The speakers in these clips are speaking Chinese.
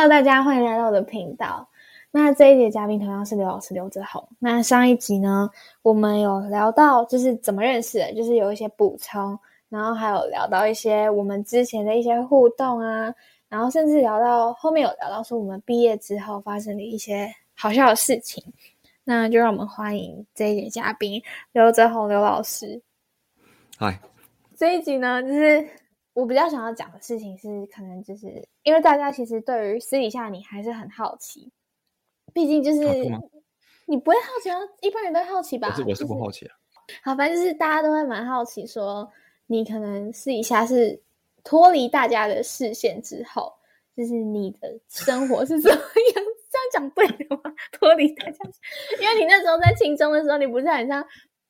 Hello，大家欢迎来到我的频道。那这一节嘉宾同样是刘老师刘泽宏。那上一集呢，我们有聊到就是怎么认识的，就是有一些补充，然后还有聊到一些我们之前的一些互动啊，然后甚至聊到后面有聊到说我们毕业之后发生的一些好笑的事情。那就让我们欢迎这一节嘉宾刘泽宏刘老师。嗨，这一集呢，就是。我比较想要讲的事情是，可能就是因为大家其实对于私底下你还是很好奇，毕竟就是你不会好奇啊，一般人都好奇吧？我是我是不好奇啊。好，反正就是大家都会蛮好奇，说你可能私底下是脱离大家的视线之后，就是你的生活是怎么样？这样讲对的吗？脱离大家，因为你那时候在青中的时候，你不是很像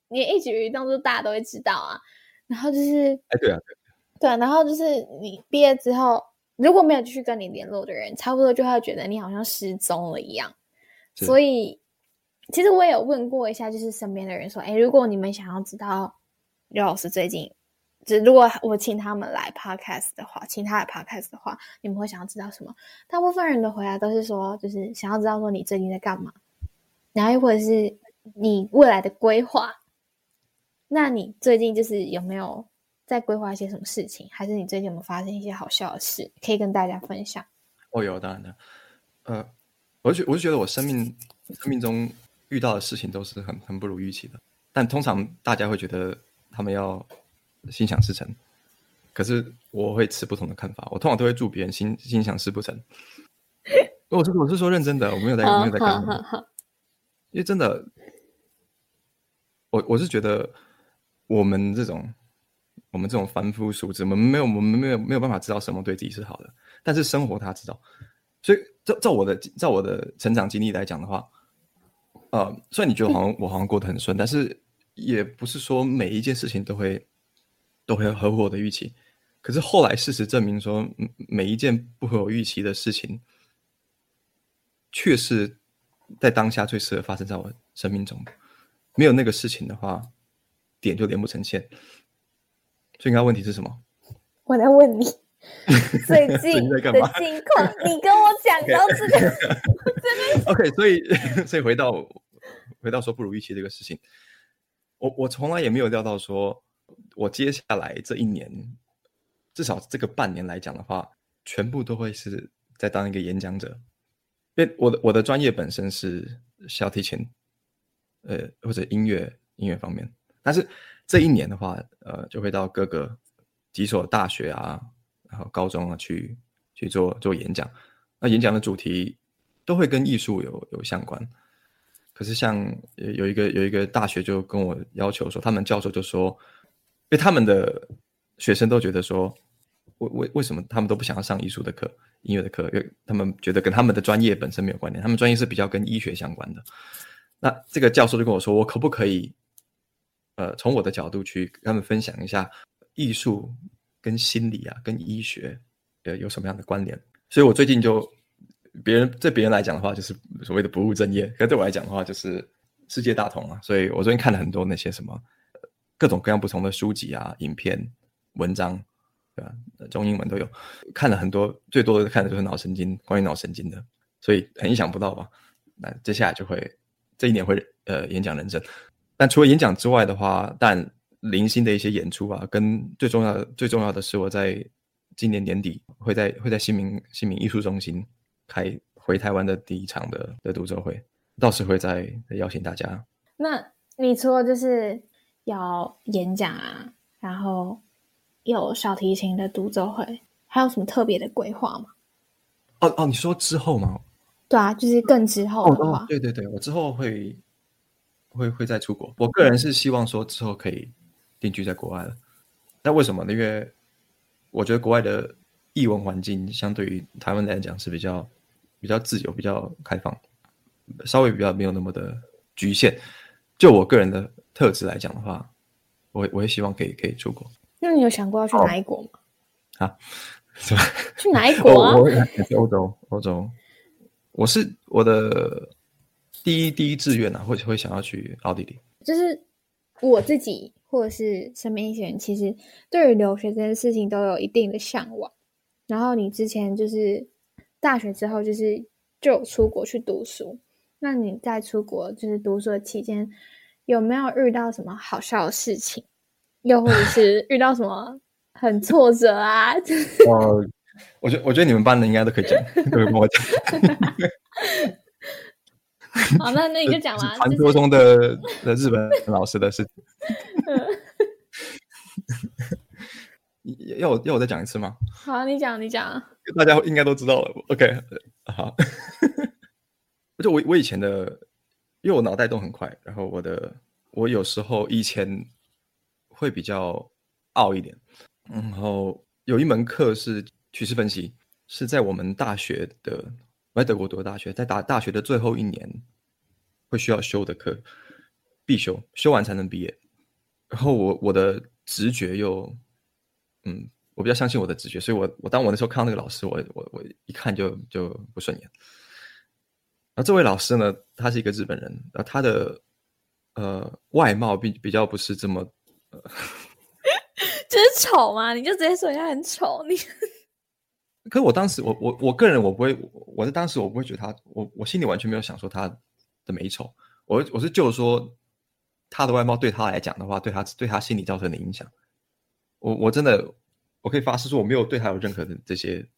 你一举一动都大家都会知道啊。然后就是，哎，对啊，对。对，然后就是你毕业之后，如果没有继续跟你联络的人，差不多就会觉得你好像失踪了一样。所以，其实我也有问过一下，就是身边的人说，哎，如果你们想要知道刘老师最近，就如果我请他们来 podcast 的话，请他来 podcast 的话，你们会想要知道什么？大部分人的回答都是说，就是想要知道说你最近在干嘛，然后又或者是你未来的规划。那你最近就是有没有？在规划一些什么事情，还是你最近有没有发生一些好笑的事，可以跟大家分享？哦，有当然的，呃，我就觉我就觉得我生命生命中遇到的事情都是很很不如预期的，但通常大家会觉得他们要心想事成，可是我会持不同的看法，我通常都会祝别人心心想事不成。我是我是说认真的，我没有在我没有在干嘛，因为真的，我我是觉得我们这种。我们这种凡夫俗子，我们没有，我们没有没有办法知道什么对自己是好的。但是生活他知道，所以照照我的照我的成长经历来讲的话，呃，虽然你觉得好像我好像过得很顺，但是也不是说每一件事情都会都会合乎我的预期。可是后来事实证明说，每一件不合我预期的事情，却是在当下最适合发生在我生命中。没有那个事情的话，点就连不成线。所以，你刚刚问题是什么？我在问你 最近的情况。你跟我讲，然后这个 真的 OK。所以，所以回到回到说不如预期这个事情，我我从来也没有料到说，我接下来这一年，至少这个半年来讲的话，全部都会是在当一个演讲者。因为我的我的专业本身是小提琴，呃，或者音乐音乐方面，但是。这一年的话，呃，就会到各个几所大学啊，然后高中啊去去做做演讲。那演讲的主题都会跟艺术有有相关。可是像有一个有一个大学就跟我要求说，他们教授就说，因为他们的学生都觉得说，为为为什么他们都不想要上艺术的课、音乐的课？因为他们觉得跟他们的专业本身没有关联，他们专业是比较跟医学相关的。那这个教授就跟我说，我可不可以？呃，从我的角度去跟他们分享一下艺术跟心理啊，跟医学呃有什么样的关联？所以我最近就别人对别人来讲的话，就是所谓的不务正业；可对我来讲的话，就是世界大同啊。所以我最近看了很多那些什么各种各样不同的书籍啊、影片、文章，对吧？中英文都有，看了很多，最多的看的就是脑神经，关于脑神经的，所以很意想不到吧？那接下来就会这一年会呃演讲人生。但除了演讲之外的话，但零星的一些演出啊，跟最重要的、最重要的是，我在今年年底会在会在新民新民艺术中心开回台湾的第一场的的独奏会，到时会再再邀请大家。那你除了就是要演讲啊，然后有小提琴的独奏会，还有什么特别的规划吗？哦哦，你说之后吗？对啊，就是更之后的话。哦哦，对对对，我之后会。会会再出国，我个人是希望说之后可以定居在国外了。那为什么呢？因为我觉得国外的译文环境相对于台湾来讲是比较比较自由、比较开放，稍微比较没有那么的局限。就我个人的特质来讲的话，我我也希望可以可以出国。那你有想过要去哪一国吗？哦、啊？什么？去哪一国啊？欧洲，欧洲。我是我的。第一第一志愿呢、啊，会会想要去奥地利。就是我自己，或者是身边一些人，其实对于留学这件事情都有一定的向往。然后你之前就是大学之后就是就有出国去读书。那你在出国就是读书的期间，有没有遇到什么好笑的事情？又或者是 遇到什么很挫折啊？我，我觉得我觉得你们班的应该都可以讲，可以跟我讲。好，那那你就讲完。传说中的 的日本老师的事情。要我要我再讲一次吗？好，你讲你讲。大家应该都知道了。OK，好。就我我以前的，因为我脑袋动很快，然后我的我有时候以前会比较傲一点，然后有一门课是趋势分析，是在我们大学的，我在德国读的大学，在大大学的最后一年会需要修的课，必修，修完才能毕业。然后我我的直觉又，嗯，我比较相信我的直觉，所以我我当我那时候看到那个老师，我我我一看就就不顺眼。而这位老师呢，他是一个日本人，呃，他的呃外貌比比较不是这么，呃，就是丑嘛？你就直接说人家很丑，你。可是我当时，我我我个人我不会，我在当时我不会觉得他，我我心里完全没有想说他的美丑，我我是就说他的外貌对他来讲的话，对他对他心理造成的影响，我我真的我可以发誓说我没有对他有任何的这些。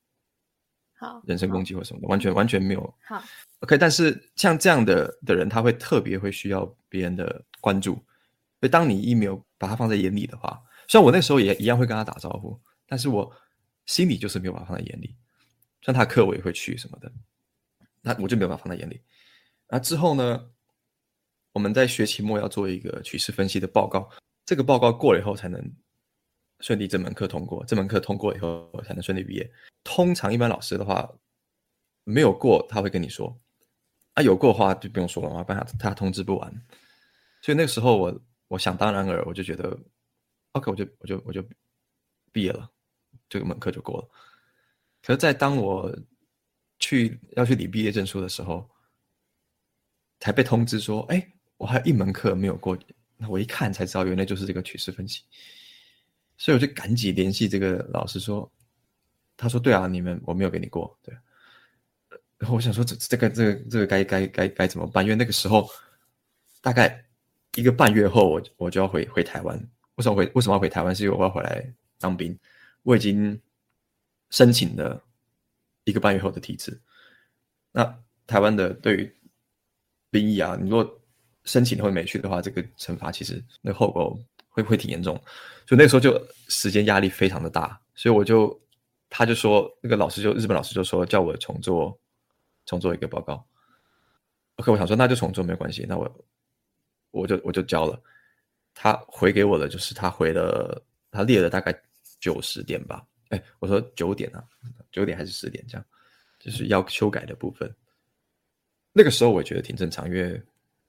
好，人身攻击或什么的，完全完全没有。好，OK。但是像这样的的人，他会特别会需要别人的关注。所以当你一没有把他放在眼里的话，虽然我那时候也一样会跟他打招呼，但是我心里就是没有把他放在眼里。像他课我也会去什么的，那我就没有办法放在眼里。那之后呢，我们在学期末要做一个趋势分析的报告，这个报告过了以后才能。顺利这门课通过，这门课通过以后才能顺利毕业。通常一般老师的话，没有过他会跟你说，啊有过的话就不用说了嘛，不然他他通知不完。所以那个时候我我想当然尔，我就觉得，OK，我就我就我就毕业了，这个门课就过了。可是，在当我去要去领毕业证书的时候，才被通知说，哎，我还有一门课没有过。那我一看才知道，原来就是这个趋势分析。所以我就赶紧联系这个老师说，他说对啊，你们我没有给你过，对。然后我想说这这个这个这个该该该该怎么办？因为那个时候大概一个半月后我，我就要回回台湾。为什么回为什么要回台湾？是因为我要回来当兵。我已经申请了一个半月后的体制。那台湾的对于兵役啊，你如果申请会没去的话，这个惩罚其实那后果。会会挺严重，所以那个时候就时间压力非常的大，所以我就他就说那个老师就日本老师就说叫我重做重做一个报告。OK，我想说那就重做没关系，那我我就我就交了。他回给我的就是他回了他列了大概九十点吧，哎，我说九点啊，九点还是十点这样，就是要修改的部分。那个时候我觉得挺正常，因为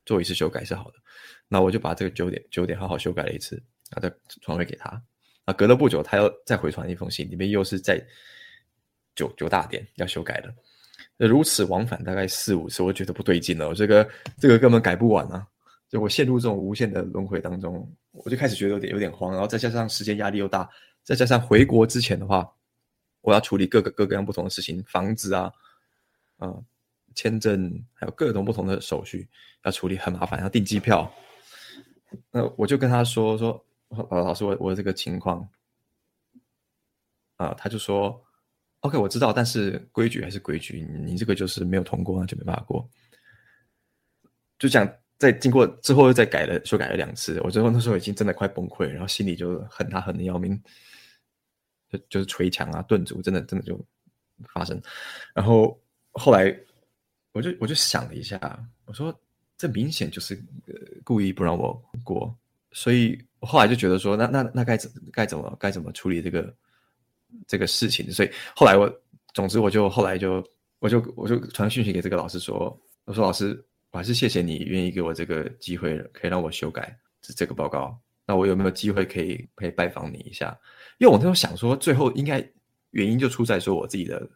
做一次修改是好的。那我就把这个九点九点好好修改了一次，然后再传回给他。啊，隔了不久，他又再回传一封信，里面又是在九九大点要修改的。如此往返大概四五次，我觉得不对劲了。我这个这个根本改不完啊！就我陷入这种无限的轮回当中，我就开始觉得有点有点慌。然后再加上时间压力又大，再加上回国之前的话，我要处理各个各个各样不同的事情，房子啊，啊、签证，还有各种不同的手续要处理，很麻烦，要订机票。那我就跟他说说，呃，老师，我我这个情况，啊、他就说，OK，我知道，但是规矩还是规矩，你这个就是没有通过，那就没办法过。就这样，在经过之后又再改了，修改了两次，我最后那时候已经真的快崩溃，然后心里就恨他恨的要命，就就是捶墙啊，顿足，真的真的就发生。然后后来我就我就想了一下，我说。这明显就是呃故意不让我过，所以我后来就觉得说，那那那该怎该怎么该怎么处理这个这个事情？所以后来我，总之我就后来就我就我就传讯息给这个老师说，我说老师，我还是谢谢你愿意给我这个机会，可以让我修改这这个报告。那我有没有机会可以可以拜访你一下？因为我那时候想说，最后应该原因就出在说我自己的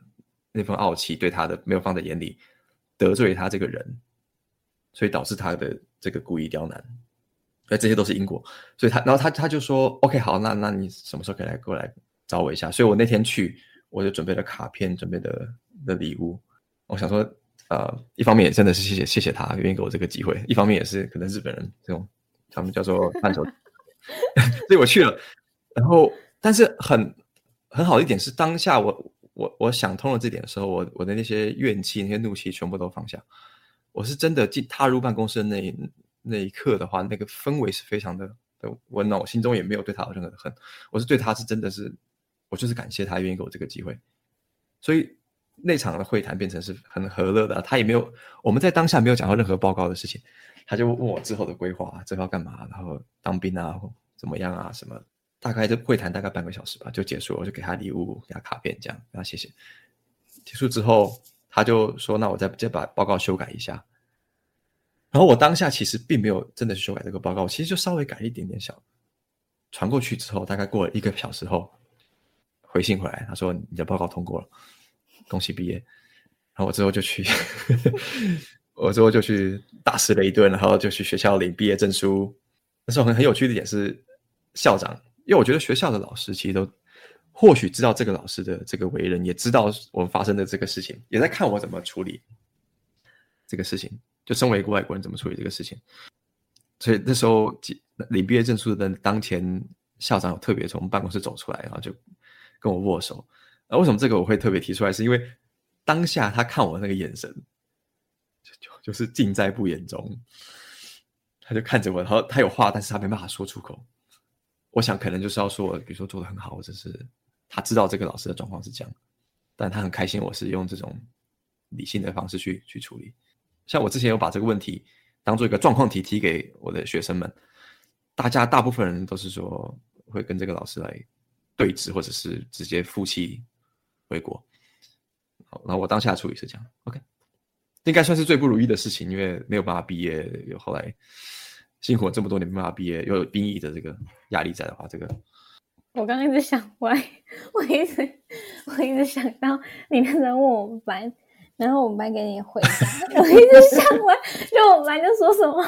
那份傲气，对他的没有放在眼里，得罪他这个人。所以导致他的这个故意刁难，那这些都是因果。所以他，然后他他就说：“OK，好，那那你什么时候可以来过来找我一下？”所以我那天去，我就准备了卡片，准备的的礼物。我想说，呃，一方面也真的是谢谢谢谢他愿意给我这个机会，一方面也是可能日本人这种他们叫做伴手，所以我去了。然后，但是很很好的一点是，当下我我我想通了这点的时候，我我的那些怨气、那些怒气全部都放下。我是真的进踏入办公室的那那一刻的话，那个氛围是非常的的温暖，我心中也没有对他有任何的恨。我是对他是真的是，我就是感谢他愿意给我这个机会，所以。那场的会谈变成是很和乐的，他也没有，我们在当下没有讲到任何报告的事情，他就问我之后的规划，之后要干嘛，然后当兵啊，怎么样啊，什么，大概就会谈大概半个小时吧，就结束了，我就给他礼物，给他卡片，这样，然后谢谢。结束之后，他就说：“那我再再把报告修改一下。”然后我当下其实并没有真的去修改这个报告，其实就稍微改一点点小，传过去之后，大概过了一个小时后，回信回来，他说：“你的报告通过了。”恭喜毕业，然后我之后就去，我之后就去大吃了一顿，然后就去学校领毕业证书。那时候很很有趣的点是，校长，因为我觉得学校的老师其实都或许知道这个老师的这个为人，也知道我们发生的这个事情，也在看我怎么处理这个事情。就身为一个外国人，怎么处理这个事情？所以那时候领毕业证书的当天，校长有特别从办公室走出来，然后就跟我握手。那为什么这个我会特别提出来？是因为当下他看我那个眼神，就就是尽在不言中。他就看着我，然后他有话，但是他没办法说出口。我想可能就是要说，比如说做得很好，或者是他知道这个老师的状况是这样，但他很开心我是用这种理性的方式去去处理。像我之前有把这个问题当做一个状况题提给我的学生们，大家大部分人都是说会跟这个老师来对峙，或者是直接负气。回国，好，那我当下处理是这样，OK，应该算是最不如意的事情，因为没有办法毕业，后来辛苦了这么多年没办法毕业，又有兵役的这个压力在的话，这个我刚刚一直想歪，我一直我一直想到你那时候问我们班，然后我们班给你回答，我一直想歪，就我们班就说什么，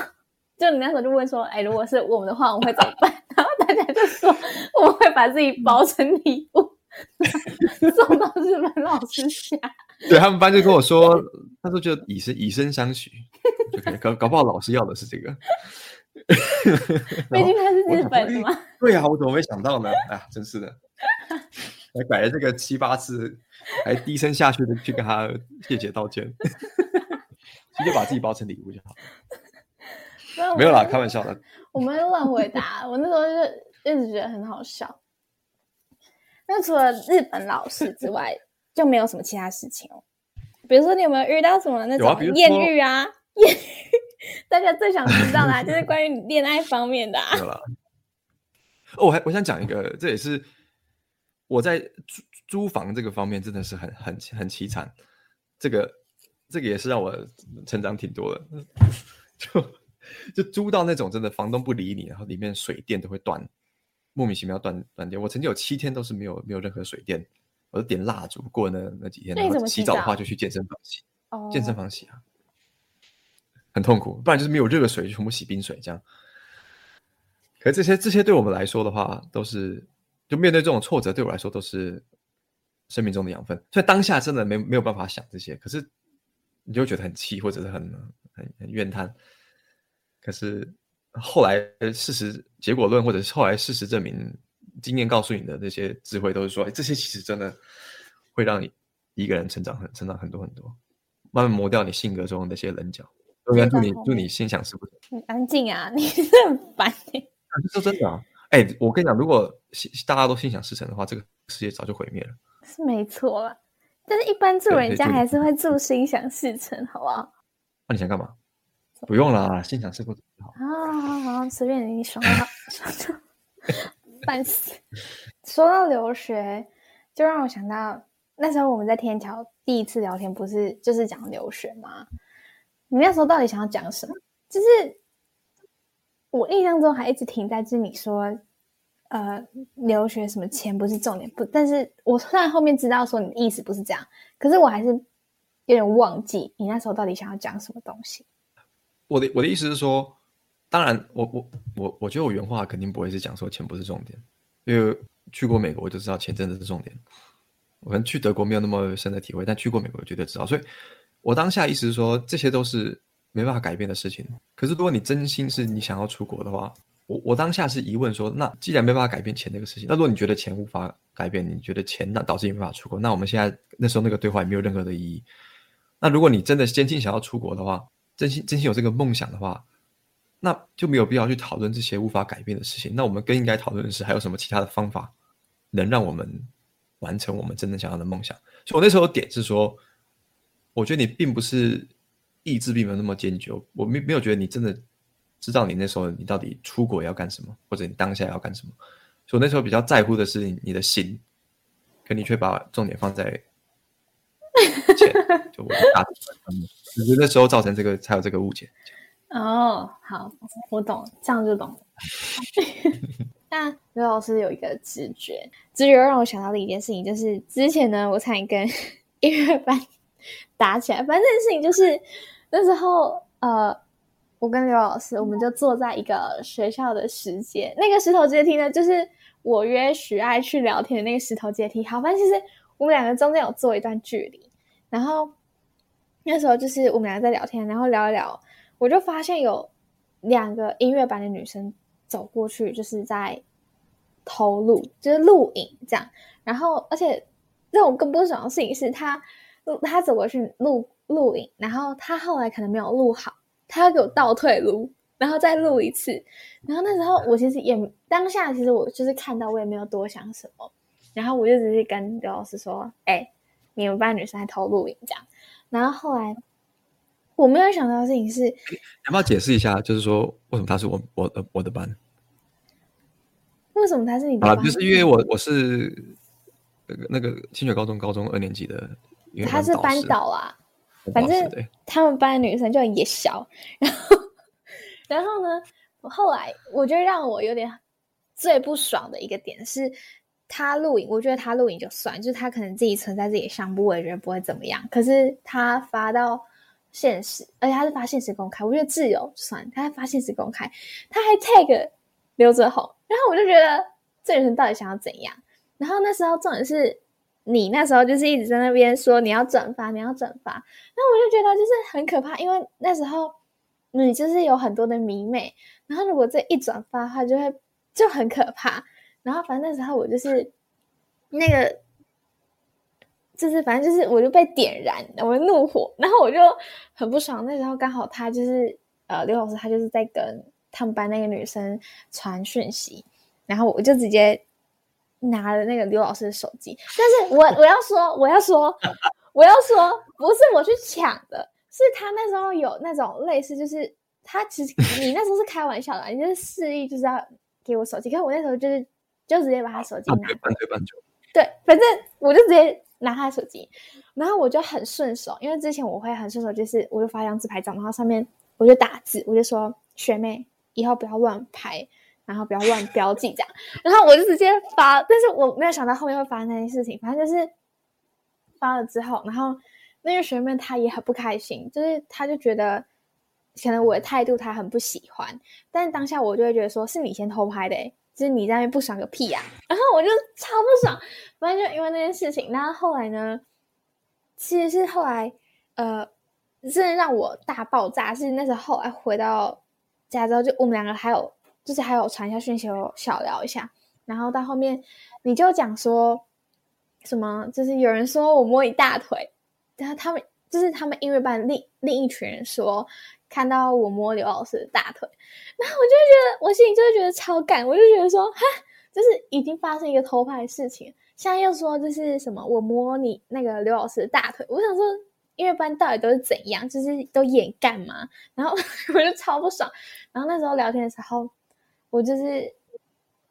就你那时候就问说，哎，如果是我们的话，我们会怎么办？然后大家就说我们会把自己包成礼物。送到日本老师家，对他们班就跟我说，他说就以身以身相许就可以，搞搞不好老师要的是这个。毕竟他是日本的嘛。对呀、啊，我怎么没想到呢？哎 呀，真是的，还改了这个七八次，还低声下去的去跟他谢谢道歉，直接把自己包成礼物就好。没有啦，开玩笑的。我们乱回答，我那时候就一直觉得很好笑。那除了日本老师之外，就没有什么其他事情哦。比如说，你有没有遇到什么那种艳遇啊？艳遇，大家最想知道的、啊、就是关于恋爱方面的、啊。有了。哦，我还我想讲一个，这也是我在租租房这个方面真的是很很很凄惨。这个这个也是让我成长挺多的。就就租到那种真的房东不理你，然后里面水电都会断。莫名其妙断断电，我曾经有七天都是没有没有任何水电，我就点蜡烛过那那几天。那你怎么洗澡的话就去健身房洗，哦、健身房洗啊，很痛苦。不然就是没有热水，就全部洗冰水这样。可是这些这些对我们来说的话，都是就面对这种挫折，对我来说都是生命中的养分。所以当下真的没没有办法想这些，可是你就觉得很气，或者是很很很怨叹。可是。后来事实结果论，或者是后来事实证明，经验告诉你的那些智慧，都是说，哎，这些其实真的会让你一个人成长很成长很多很多，慢慢磨掉你性格中那些棱角。祝你祝你心想事成。你安静啊，你是很烦。说真的啊，哎，我跟你讲，如果大家都心想事成的话，这个世界早就毁灭了。是没错啦，但是一般祝人家还是会祝心想事成，好不好？那、啊、你想干嘛？不用啦，心想事成好。啊，好随便你爽好，烦死。说到留学，就让我想到那时候我们在天桥第一次聊天，不是就是讲留学吗？你那时候到底想要讲什么？就是我印象中还一直停在，就是你说，呃，留学什么钱不是重点，不，但是我虽然后面知道说你的意思不是这样，可是我还是有点忘记你那时候到底想要讲什么东西。我的我的意思是说，当然我，我我我我觉得我原话肯定不会是讲说钱不是重点，因为去过美国我就知道钱真的是重点。我可能去德国没有那么深的体会，但去过美国绝对知道。所以，我当下意思是说，这些都是没办法改变的事情。可是，如果你真心是你想要出国的话，我我当下是疑问说，那既然没办法改变钱这个事情，那如果你觉得钱无法改变，你觉得钱那导致你没法出国，那我们现在那时候那个对话也没有任何的意义。那如果你真的真心想要出国的话，真心真心有这个梦想的话，那就没有必要去讨论这些无法改变的事情。那我们更应该讨论的是，还有什么其他的方法能让我们。完成我们真正想要的梦想，所以我那时候点是说，我觉得你并不是意志并没有那么坚决，我没没有觉得你真的知道你那时候你到底出国要干什么，或者你当下要干什么，所以我那时候比较在乎的是你的心，可你却把重点放在钱，就我的大体上面，只是那时候造成这个才有这个误解。哦，好，我懂，这样就懂了。那刘老师有一个直觉，直觉让我想到的一件事情，就是之前呢，我差点跟 音乐班打起来。反正事情就是那时候，呃，我跟刘老师，我们就坐在一个学校的石阶，那个石头阶梯呢，就是我约许爱去聊天的那个石头阶梯。好，反正其实我们两个中间有坐一段距离，然后那时候就是我们两个在聊天，然后聊一聊，我就发现有两个音乐班的女生。走过去就是在偷录，就是录影这样。然后，而且让我更不爽的事情是他，他走过去录录影，然后他后来可能没有录好，他要给我倒退录，然后再录一次。然后那时候我其实也当下，其实我就是看到，我也没有多想什么。然后我就直接跟刘老师说：“哎、欸，你们班女生在偷录影这样。”然后后来。我没有想到的事情是，要不要解释一下？就是说，为什么他是我我的我的班？为什么他是你的班？啊，就是因为我我是那个那个清水高中高中二年级的，他是班导啊。反正他们班的女生就很野小，然后 然后呢，后来我觉得让我有点最不爽的一个点是，他录影，我觉得他录影就算，就是他可能自己存在自己的相簿，我也觉得不会怎么样。可是他发到。现实，而且他是发现实公开，我觉得自由算，他还发现实公开，他还 tag 刘泽宏，然后我就觉得这个人到底想要怎样？然后那时候重点是你那时候就是一直在那边说你要转发，你要转发，那我就觉得就是很可怕，因为那时候你就是有很多的迷妹，然后如果这一转发的话，就会就很可怕。然后反正那时候我就是那个。就是反正就是我就被点燃，我的怒火，然后我就很不爽。那时候刚好他就是呃刘老师，他就是在跟他们班那个女生传讯息，然后我就直接拿了那个刘老师的手机。但是我我要说我要说 我要说，不是我去抢的，是他那时候有那种类似，就是他其实你那时候是开玩笑的，你就是示意就是要给我手机，可是我那时候就是就直接把他手机拿了，对，反正我就直接。拿他的手机，然后我就很顺手，因为之前我会很顺手，就是我就发一张自拍照，然后上面我就打字，我就说学妹以后不要乱拍，然后不要乱标记这样，然后我就直接发，但是我没有想到后面会发生那件事情，反正就是发了之后，然后那个学妹她也很不开心，就是她就觉得可能我的态度她很不喜欢，但是当下我就会觉得说是你先偷拍的诶就是你在那边不爽个屁呀、啊！然后我就超不爽，反正就因为那件事情。然后后来呢，其实是后来，呃，真的让我大爆炸。是那时候哎回到家之后，就我们两个还有，就是还有传一下讯息，有小聊一下。然后到后面，你就讲说什么，就是有人说我摸你大腿，然后他们就是他们音乐班另另一群人说。看到我摸刘老师的大腿，然后我就会觉得，我心里就会觉得超感，我就觉得说，哈，就是已经发生一个偷拍的事情，现在又说这是什么？我摸你那个刘老师的大腿，我想说，音乐班到底都是怎样？就是都演干嘛？然后 我就超不爽。然后那时候聊天的时候，我就是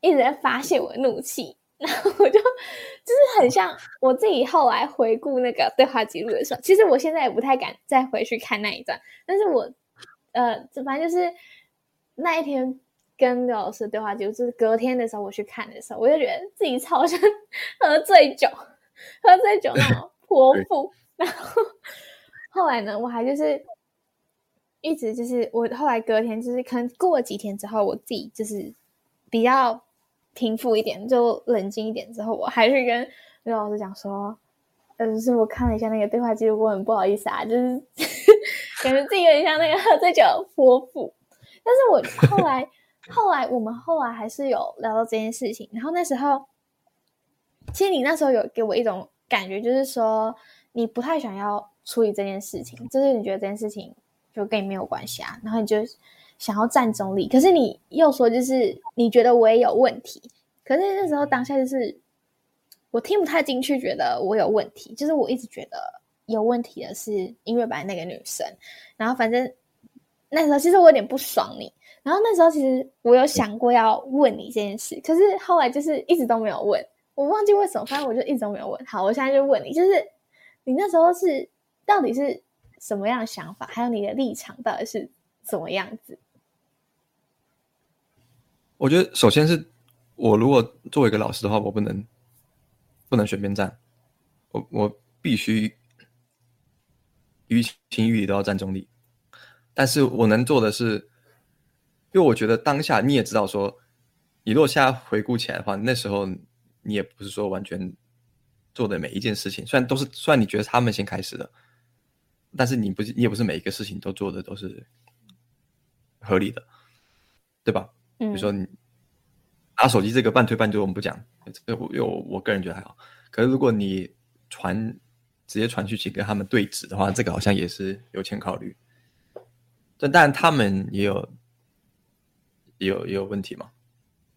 一直在发泄我的怒气。然后我就就是很像我自己后来回顾那个对话记录的时候，其实我现在也不太敢再回去看那一段，但是我。呃，这反正就是那一天跟刘老师的对话，就是隔天的时候我去看的时候，我就觉得自己超像 喝醉酒、喝醉酒那种 泼妇。然后后来呢，我还就是一直就是我后来隔天就是可能过了几天之后，我自己就是比较平复一点，就冷静一点之后，我还是跟那个老师讲说，呃，就是我看了一下那个对话记录，我很不好意思啊，就是 感觉自己有点像那个喝醉酒泼妇。但是我后来，后来我们后来还是有聊到这件事情。然后那时候，其实你那时候有给我一种感觉，就是说你不太想要处理这件事情，就是你觉得这件事情就跟你没有关系啊，然后你就想要站中立。可是你又说，就是你觉得我也有问题。可是那时候当下就是。我听不太进去，觉得我有问题。就是我一直觉得有问题的是音乐班那个女生。然后反正那时候其实我有点不爽你。然后那时候其实我有想过要问你这件事，可是后来就是一直都没有问。我忘记为什么，反正我就一直都没有问。好，我现在就问你，就是你那时候是到底是什么样的想法，还有你的立场到底是怎么样子？我觉得首先是我如果作为一个老师的话，我不能。不能选边站，我我必须于情于理都要站中立。但是我能做的是，因为我觉得当下你也知道说，你如果现在回顾起来的话，那时候你也不是说完全做的每一件事情，虽然都是虽然你觉得他们先开始的，但是你不是你也不是每一个事情都做的都是合理的，对吧？嗯，比如说你。拿手机这个半推半就我们不讲，这个我我个人觉得还好。可是如果你传直接传去去跟他们对质的话，这个好像也是有欠考虑。但当然他们也有也有也有问题嘛。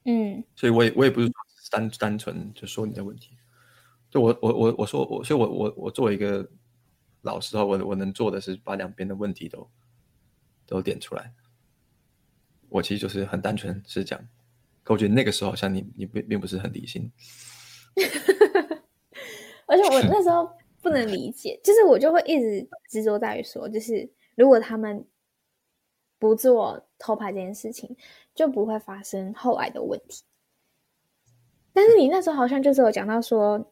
嗯，所以我也我也不是单单纯就说你的问题。就我我我我说我，所以我我我作为一个老实话，我我能做的是把两边的问题都都点出来。我其实就是很单纯是讲。可我觉得那个时候好像你你并并不是很理性，而且我那时候不能理解，就是我就会一直执着在于说，就是如果他们不做偷拍这件事情，就不会发生后来的问题。但是你那时候好像就是有讲到说，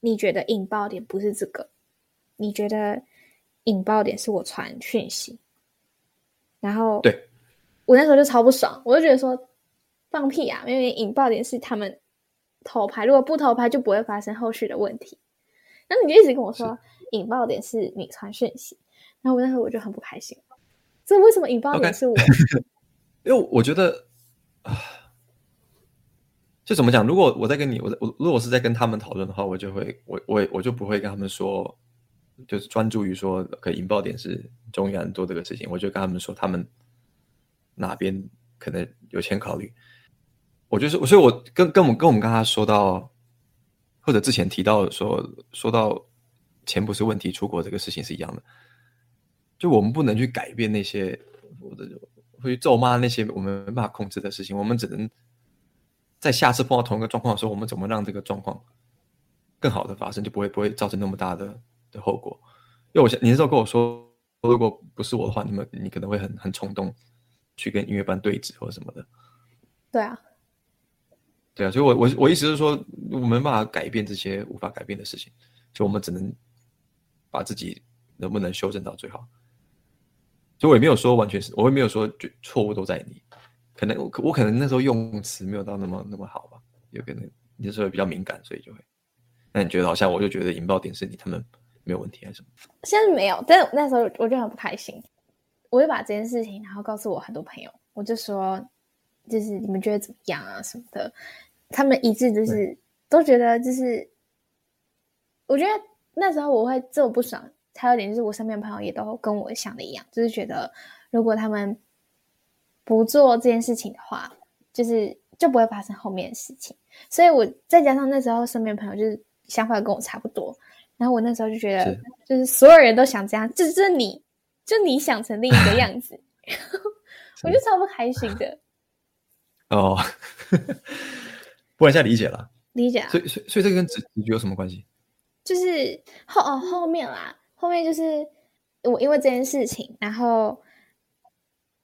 你觉得引爆点不是这个，你觉得引爆点是我传讯息，然后对我那时候就超不爽，我就觉得说。放屁啊！因为引爆点是他们偷拍，如果不偷拍就不会发生后续的问题。然后你就一直跟我说引爆点是你传讯息，然后我那时候我就很不开心。这为什么引爆点是我？Okay. 因为我觉得啊，就怎么讲？如果我在跟你，我我如果是在跟他们讨论的话，我就会我我我就不会跟他们说，就是专注于说可以引爆点是中原做这个事情，我就跟他们说他们哪边可能有钱考虑。我就是，所以我跟跟我们跟我们刚才说到，或者之前提到说说到钱不是问题，出国这个事情是一样的。就我们不能去改变那些或者会去咒骂那些我们没办法控制的事情，我们只能在下次碰到同一个状况的时候，我们怎么让这个状况更好的发生，就不会不会造成那么大的的后果。因为我想你那时候跟我说，如果不是我的话，你们你可能会很很冲动去跟音乐班对峙或者什么的。对啊。对啊，所以我我我意思是说，我们没办法改变这些无法改变的事情，所以我们只能把自己能不能修正到最好。所以我也没有说完全是，我也没有说就错误都在你，可能我我可能那时候用词没有到那么那么好吧，有可能你那时候比较敏感，所以就会。那你觉得好像我就觉得引爆点是你，他们没有问题还是什么？现在没有，但那时候我就很不开心，我就把这件事情然后告诉我很多朋友，我就说。就是你们觉得怎么样啊什么的，他们一致就是都觉得就是，我觉得那时候我会这么不爽，还有点就是我身边朋友也都跟我想的一样，就是觉得如果他们不做这件事情的话，就是就不会发生后面的事情。所以我再加上那时候身边朋友就是想法跟我差不多，然后我那时候就觉得就是所有人都想这样，就是你就你想成另一个 样子，我就超不开心的。哦，不然现在理解了，理解了。所以，所以，所以这个跟直直觉有什么关系？就是后哦后面啦，后面就是我因为这件事情，然后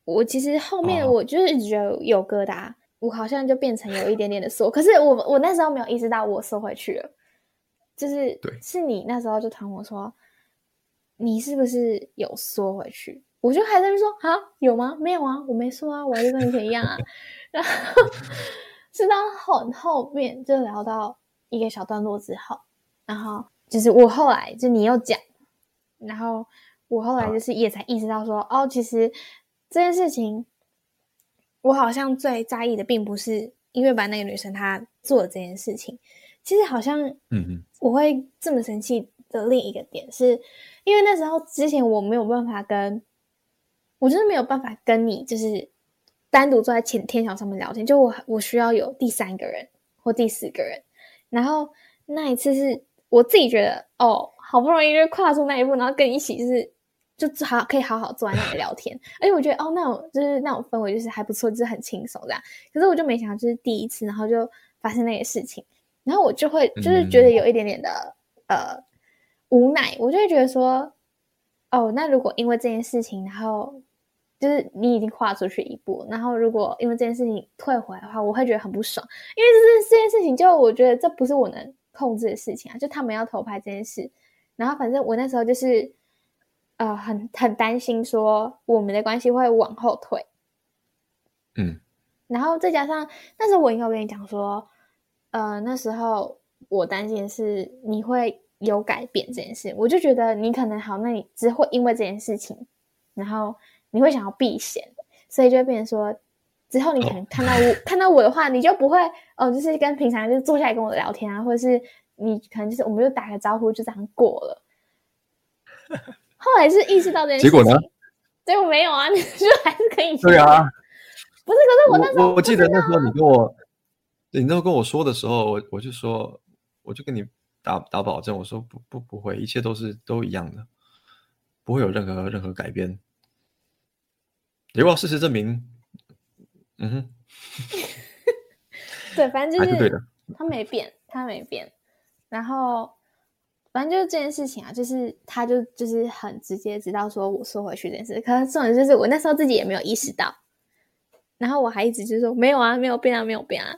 我其实后面我就是一直觉得有疙瘩，哦、我好像就变成有一点点的缩。可是我我那时候没有意识到我缩回去了，就是对，是你那时候就谈我说，你是不是有缩回去？我就还在那说啊，有吗？没有啊，我没说啊，我还是跟以前一样啊。然后是到很后面就聊到一个小段落之后，然后就是我后来就你又讲，然后我后来就是也才意识到说，哦，其实这件事情，我好像最在意的并不是音乐班那个女生她做的这件事情，其实好像，嗯嗯，我会这么生气的另一个点是，因为那时候之前我没有办法跟，我就是没有办法跟你就是单独坐在前天桥上面聊天，就我我需要有第三个人或第四个人，然后那一次是我自己觉得哦，好不容易就是跨出那一步，然后跟你一起就是就好可以好好坐在那里聊天，而且我觉得哦那种就是那种氛围就是还不错，就是很轻松这样，可是我就没想到就是第一次，然后就发生那个事情，然后我就会就是觉得有一点点的、嗯、呃。无奈，我就会觉得说，哦，那如果因为这件事情，然后就是你已经跨出去一步，然后如果因为这件事情退回来的话，我会觉得很不爽，因为这是这件事情，就我觉得这不是我能控制的事情啊，就他们要偷拍这件事，然后反正我那时候就是，呃，很很担心说我们的关系会往后退，嗯，然后再加上那时候我应该跟你讲说，呃，那时候我担心的是你会。有改变这件事，我就觉得你可能好，那你只会因为这件事情，然后你会想要避嫌，所以就会变成说，之后你可能看到我、oh. 看到我的话，你就不会哦，就是跟平常就是坐下来跟我聊天啊，或者是你可能就是我们就打个招呼就这样过了。后来是意识到这件事情，结果呢？结果没有啊，你 就还是可以对啊，不是，可是我那时候我，我记得那时候你跟我，你那时候跟我说的时候，我我就说，我就跟你。打打保证，我说不不不会，一切都是都一样的，不会有任何任何改变。结果事实证明，嗯哼，对，反正就是，是对的，他没变，他没变。然后，反正就是这件事情啊，就是他就就是很直接知道说我说回去这件事，可是重点就是我那时候自己也没有意识到，然后我还一直就说没有啊，没有变啊，没有变啊。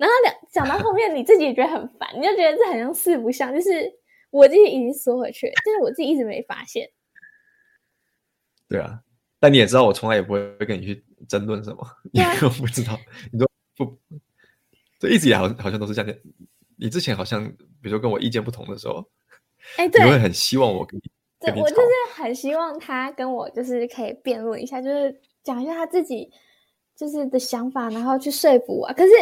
然后讲讲到后面，你自己也觉得很烦，你就觉得这好像四不像，就是我自己已经缩回去了，就是我自己一直没发现。对啊，但你也知道，我从来也不会跟你去争论什么，因为我不知道，你都不，这一直也好好像都是这样。你之前好像，比如说跟我意见不同的时候，哎，对，你会很希望我跟你，对，我就是很希望他跟我就是可以辩论一下，就是讲一下他自己就是的想法，然后去说服我。可是。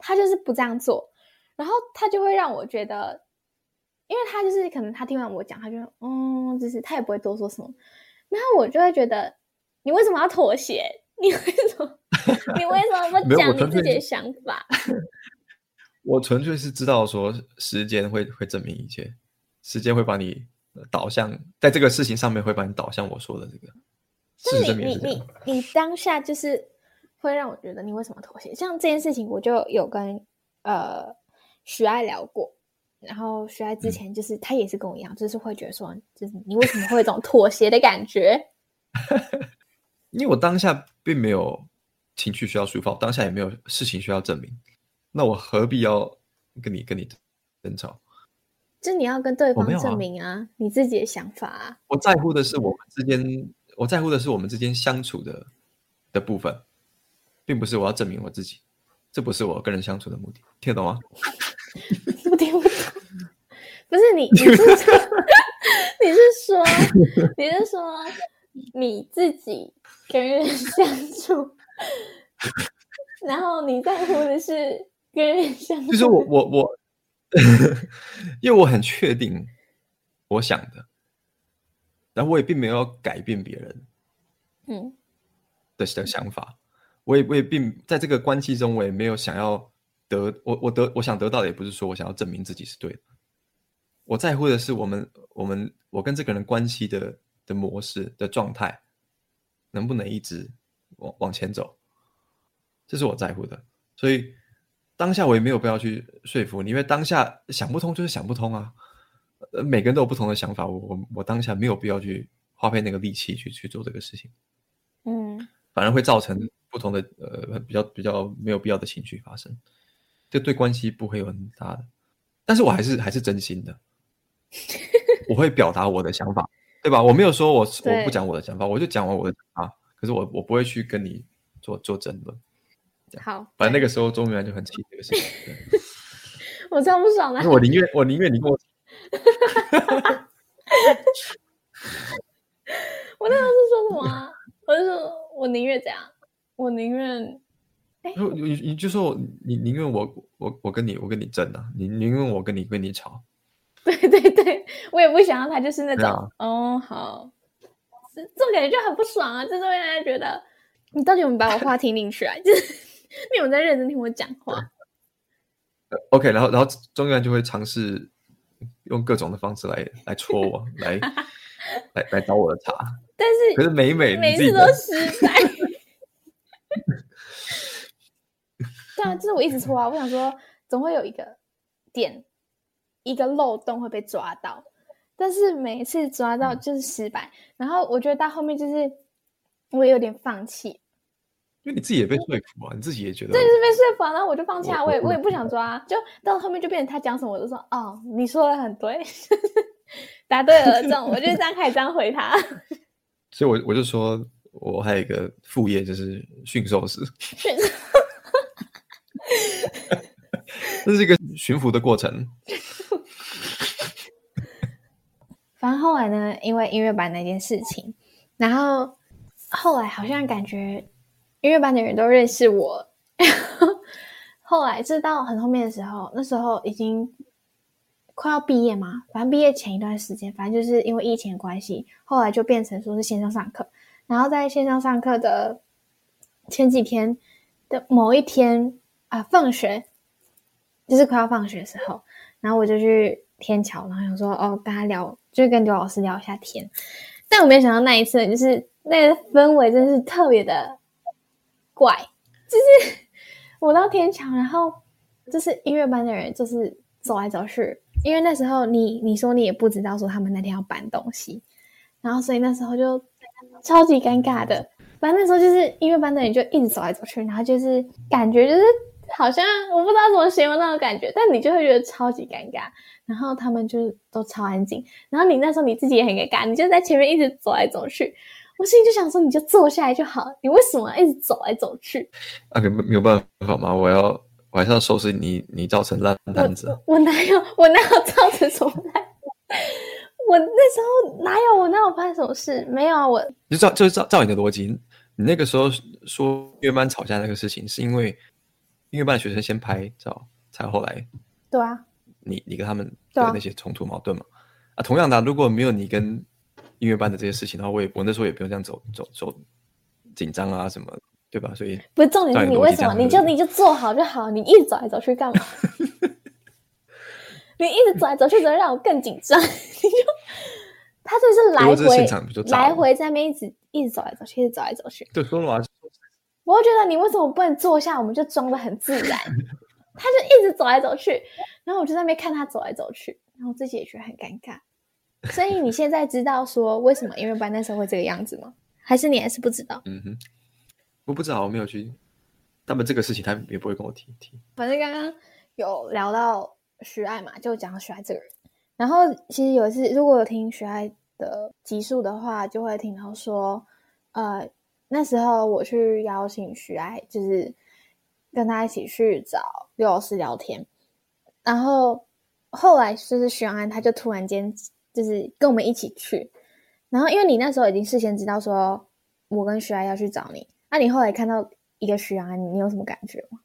他就是不这样做，然后他就会让我觉得，因为他就是可能他听完我讲，他就嗯，就是他也不会多说什么，然后我就会觉得，你为什么要妥协？你为什么？你为什么不讲你自己的想法？我纯粹是知道说，时间会会证明一切，时间会把你导向在这个事情上面，会把你导向我说的这个。是你你你你当下就是。会让我觉得你为什么妥协？像这件事情，我就有跟呃徐爱聊过，然后徐爱之前就是、嗯、他也是跟我一样，就是会觉得说，就是你为什么会有一种妥协的感觉？因为我当下并没有情绪需要抒发，当下也没有事情需要证明，那我何必要跟你跟你争吵？就你要跟对方证明啊，啊你自己的想法啊。我在乎的是我们之间，我在乎的是我们之间相处的的部分。并不是我要证明我自己，这不是我跟人相处的目的，听得懂吗？我 听不懂。不是你，你是说，你是说，你是说你自己跟人相处，然后你在乎的是跟人相处。就是我，我，我，因为我很确定我想的，然后我也并没有要改变别人，嗯，的的想法。我也我也并在这个关系中，我也没有想要得我我得我想得到的，也不是说我想要证明自己是对的。我在乎的是我们我们我跟这个人关系的的模式的状态，能不能一直往往前走，这是我在乎的。所以当下我也没有必要去说服你，因为当下想不通就是想不通啊。呃，每个人都有不同的想法，我我我当下没有必要去花费那个力气去去做这个事情。嗯，反而会造成。不同的呃，比较比较没有必要的情绪发生，这对关系不会有很大的，但是我还是还是真心的，我会表达我的想法，对吧？我没有说我我不讲我的想法，我就讲完我的啊，可是我我不会去跟你做做争论。好，反正那个时候钟明安就很气这个事情。我超不爽的。我宁愿我宁愿你跟我。我那时候是说什么啊？我就说我宁愿这样，我宁愿。你你就说你宁愿我我我跟你我跟你争啊，你宁愿我跟你跟你吵。对对对，我也不想要他就是那种、啊、哦好，这种感觉就很不爽啊，就是会让人觉得你到底有没有把我话听进去啊？就是你有没有在认真听我讲话？OK，然后然后中原就会尝试用各种的方式来来戳我，来来来找我的茬，但是可是每每每次都失败。对啊，就是我一直戳啊，我想说总会有一个点。一个漏洞会被抓到，但是每一次抓到就是失败。嗯、然后我觉得到后面就是我也有点放弃，因为你自己也被说服啊，你自己也觉得对，就是被说服啊，然后我就放弃啊，我，也我也不想抓，就到后面就变成他讲什么我就说哦，你说的很对，答对了这种，我就这样开始这样回他。所以我我就说我还有一个副业就是驯兽师。这是一个驯服的过程。反正后来呢，因为音乐班那件事情，然后后来好像感觉音乐班的人都认识我。后来是到很后面的时候，那时候已经快要毕业嘛，反正毕业前一段时间，反正就是因为疫情的关系，后来就变成说是线上上课。然后在线上上课的前几天的某一天啊，放学。就是快要放学的时候，然后我就去天桥，然后想说哦，跟他聊，就跟刘老师聊一下天。但我没想到那一次，就是那个氛围真是特别的怪。就是 我到天桥，然后就是音乐班的人就是走来走去，因为那时候你你说你也不知道说他们那天要搬东西，然后所以那时候就超级尴尬的。反正那时候就是音乐班的人就一直走来走去，然后就是感觉就是。好像我不知道怎么形容那种感觉，但你就会觉得超级尴尬。然后他们就都超安静，然后你那时候你自己也很尴尬，你就在前面一直走来走去。我心里就想说，你就坐下来就好，你为什么要一直走来走去？啊，没没有办法吗？我要我还是要收拾你，你造成烂摊子我。我哪有我哪有造成什么烂？我那时候哪有我哪有发生什么事？没有啊，我就照就是照照你的逻辑，你那个时候说音乐班吵架那个事情，是因为。音乐班的学生先拍照，才后来。对啊。你你跟他们的那些冲突矛盾嘛？啊，啊，同样的，啊，如果没有你跟音乐班的这些事情的话，我也我那时候也不用这样走走走紧张啊什么，对吧？所以不是重点是你为什么？你就你就做好就好，你一直走来走去干嘛？你一直走来走去，只会让我更紧张。你就他就是来回来回在那边一直一直走来走去，一直走来走去。对，说了我就觉得你为什么不能坐下？我们就装的很自然。他就一直走来走去，然后我就在那边看他走来走去，然后自己也觉得很尴尬。所以你现在知道说为什么音乐班那时候会这个样子吗？还是你还是不知道？嗯哼，我不知道，我没有去。他们这个事情，他也不会跟我提提。反正刚刚有聊到徐爱嘛，就讲到徐爱这个人。然后其实有一次，如果有听徐爱的集数的话，就会听到说，呃。那时候我去邀请徐爱，就是跟他一起去找刘老师聊天，然后后来就是徐安，他就突然间就是跟我们一起去，然后因为你那时候已经事先知道说我跟徐爱要去找你，那你后来看到一个徐安，你有什么感觉吗？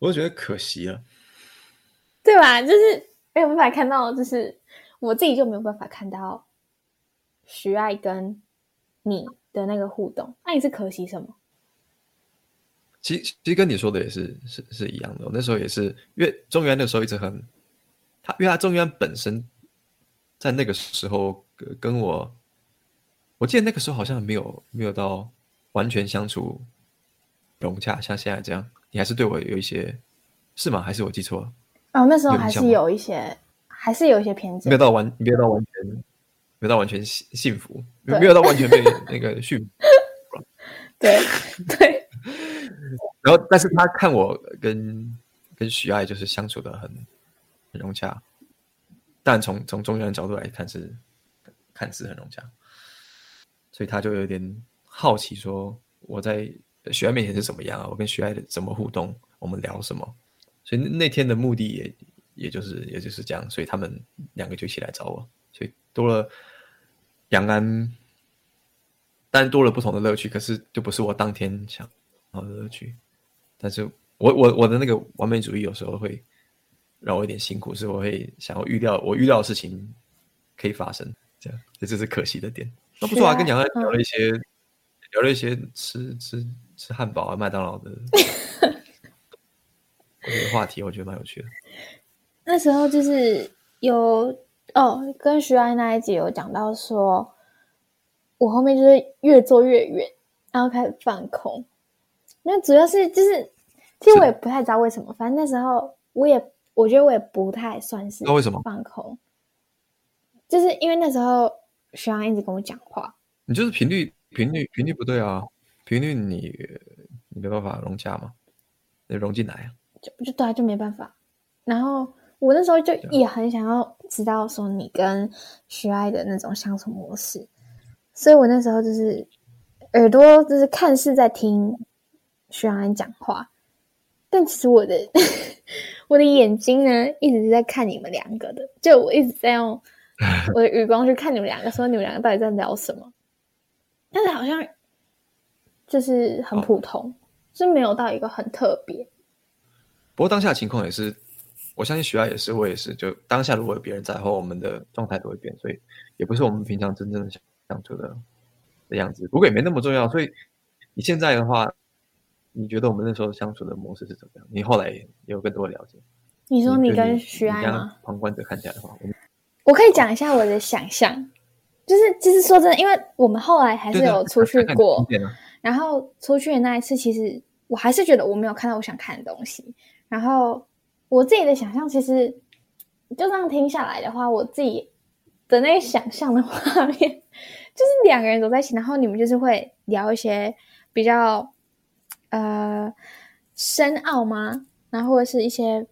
我就觉得可惜了，对吧？就是没有办法看到，就是我自己就没有办法看到徐爱跟你的那个互动，那、啊、你是可惜什么？其实其实跟你说的也是是是一样的。我那时候也是，因为中原那时候一直很他，因为他中原本身在那个时候跟我，我记得那个时候好像没有没有到完全相处融洽，像现在这样。你还是对我有一些是吗？还是我记错了？哦，那时候还是有一些，还是有一些偏见。没有到完，没有到完全。没有到完全幸幸福，没有到完全被那个驯服。对对。然后，但是他看我跟跟徐爱就是相处的很很融洽，但从从中原的角度来看是看似很融洽，所以他就有点好奇，说我在徐爱面前是怎么样啊？我跟徐爱的怎么互动？我们聊什么？所以那天的目的也也就是也就是这样，所以他们两个就一起来找我，所以多了杨安，但多了不同的乐趣，可是就不是我当天想要的乐趣。但是我我我的那个完美主义有时候会让我有点辛苦，是我会想要预料我预料的事情可以发生，这样这就是可惜的点。那不错啊，跟杨安聊了一些、嗯、聊了一些吃吃吃汉堡啊、麦当劳的。这个话题我觉得蛮有趣的。那时候就是有哦，跟徐安那一集有讲到说，我后面就是越做越远，然后开始放空。那主要是就是，其实我也不太知道为什么，反正那时候我也我觉得我也不太算是。那为什么放空？就是因为那时候徐安一直跟我讲话。你就是频率频率频率不对啊，频率你你没办法融洽嘛，你融进来啊。就就对啊，就没办法。然后我那时候就也很想要知道说你跟徐爱的那种相处模式，所以我那时候就是耳朵就是看似在听徐安讲话，但其实我的 我的眼睛呢一直是在看你们两个的，就我一直在用 我的余光去看你们两个，说你们两个到底在聊什么。但是好像就是很普通，是没有到一个很特别。不过当下的情况也是，我相信徐爱也是，我也是。就当下如果有别人在后，我们的状态都会变，所以也不是我们平常真正的相处的的样子。不过也没那么重要。所以你现在的话，你觉得我们那时候相处的模式是怎么样？你后来也有更多的了解。你说你跟徐爱吗？旁观者看起来的话，我，我可以讲一下我的想象，就是其实说真的，因为我们后来还是有出去过，然后出去的那一次，其实我还是觉得我没有看到我想看的东西。然后我自己的想象，其实就这样听下来的话，我自己的那个想象的画面，就是两个人走在一起，然后你们就是会聊一些比较呃深奥吗？然后或者是一些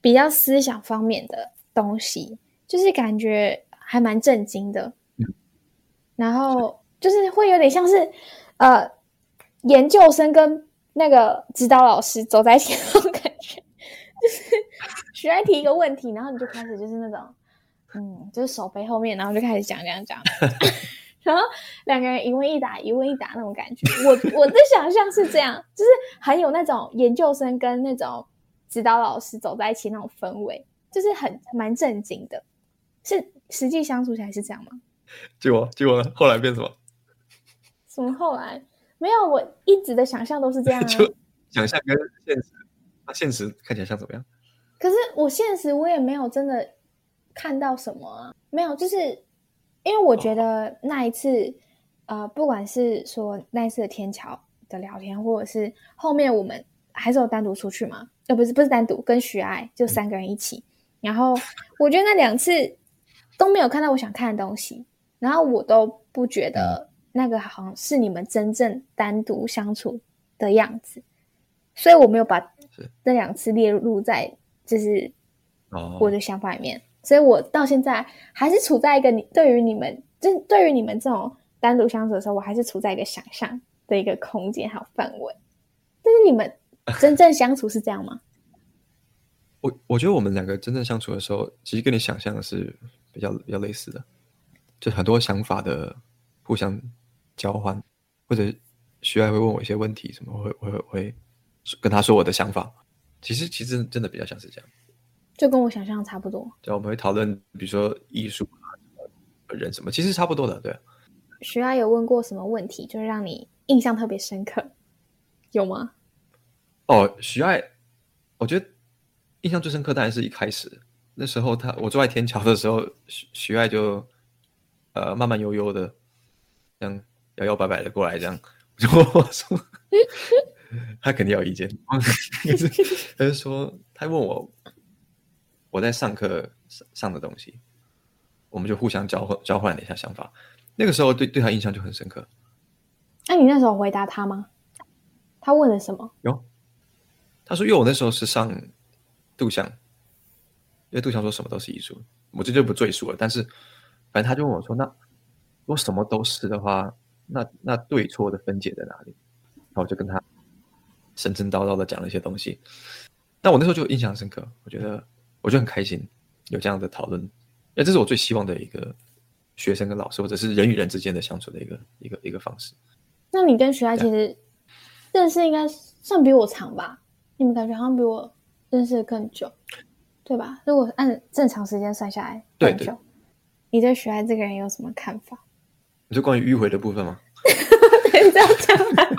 比较思想方面的东西，就是感觉还蛮震惊的。然后就是会有点像是呃研究生跟。那个指导老师走在一起那种感觉，就是徐爱提一个问题，然后你就开始就是那种，嗯，就是手背后面，然后就开始讲讲讲，然后两个人一问一答，一问一答那种感觉。我我的想象是这样，就是很有那种研究生跟那种指导老师走在一起那种氛围，就是很蛮正经的。是实际相处起来是这样吗？结果结果呢？后来变什么？什么后来？没有，我一直的想象都是这样啊。就想象跟现实，现实看起来像怎么样？可是我现实我也没有真的看到什么啊，没有，就是因为我觉得那一次，呃，不管是说那一次的天桥的聊天，或者是后面我们还是有单独出去嘛，呃，不是不是单独跟徐爱就三个人一起，然后我觉得那两次都没有看到我想看的东西，然后我都不觉得、那个好像是你们真正单独相处的样子，所以我没有把那两次列入在就是我的想法里面，所以我到现在还是处在一个你对于你们，就对于你们这种单独相处的时候，我还是处在一个想象的一个空间还有范围。但是你们 真正相处是这样吗？我我觉得我们两个真正相处的时候，其实跟你想象的是比较比较类似的，就很多想法的互相。交换，或者徐爱会问我一些问题，什么会会会跟他说我的想法。其实其实真的比较像是这样，就跟我想象的差不多。就我们会讨论，比如说艺术啊、人什么，其实差不多的。对，徐爱有问过什么问题，就是让你印象特别深刻，有吗？哦，徐爱，我觉得印象最深刻当然是一开始那时候他，他我坐在天桥的时候，徐徐爱就呃慢慢悠悠的这样。摇摇摆摆的过来，这样我就 我说，他肯定有意见。他就说，他问我我在上课上上的东西，我们就互相交换交换了一下想法。那个时候对对他印象就很深刻。那你那时候回答他吗？他问了什么？有，他说，因为我那时候是上杜象，因为杜象说什么都是艺术，我这就不赘述了。但是反正他就问我说，那如果什么都是的话。那那对错的分解在哪里？然后我就跟他神神叨叨的讲了一些东西。但我那时候就印象深刻，我觉得我就很开心有这样的讨论，因为这是我最希望的一个学生跟老师，或者是人与人之间的相处的一个一个一个方式。那你跟徐爱其实认识应该算比我长吧？你们感觉好像比我认识的更久，对吧？如果按正常时间算下来，对对。你对徐爱这个人有什么看法？你说关于迂回的部分吗？对，这样讲。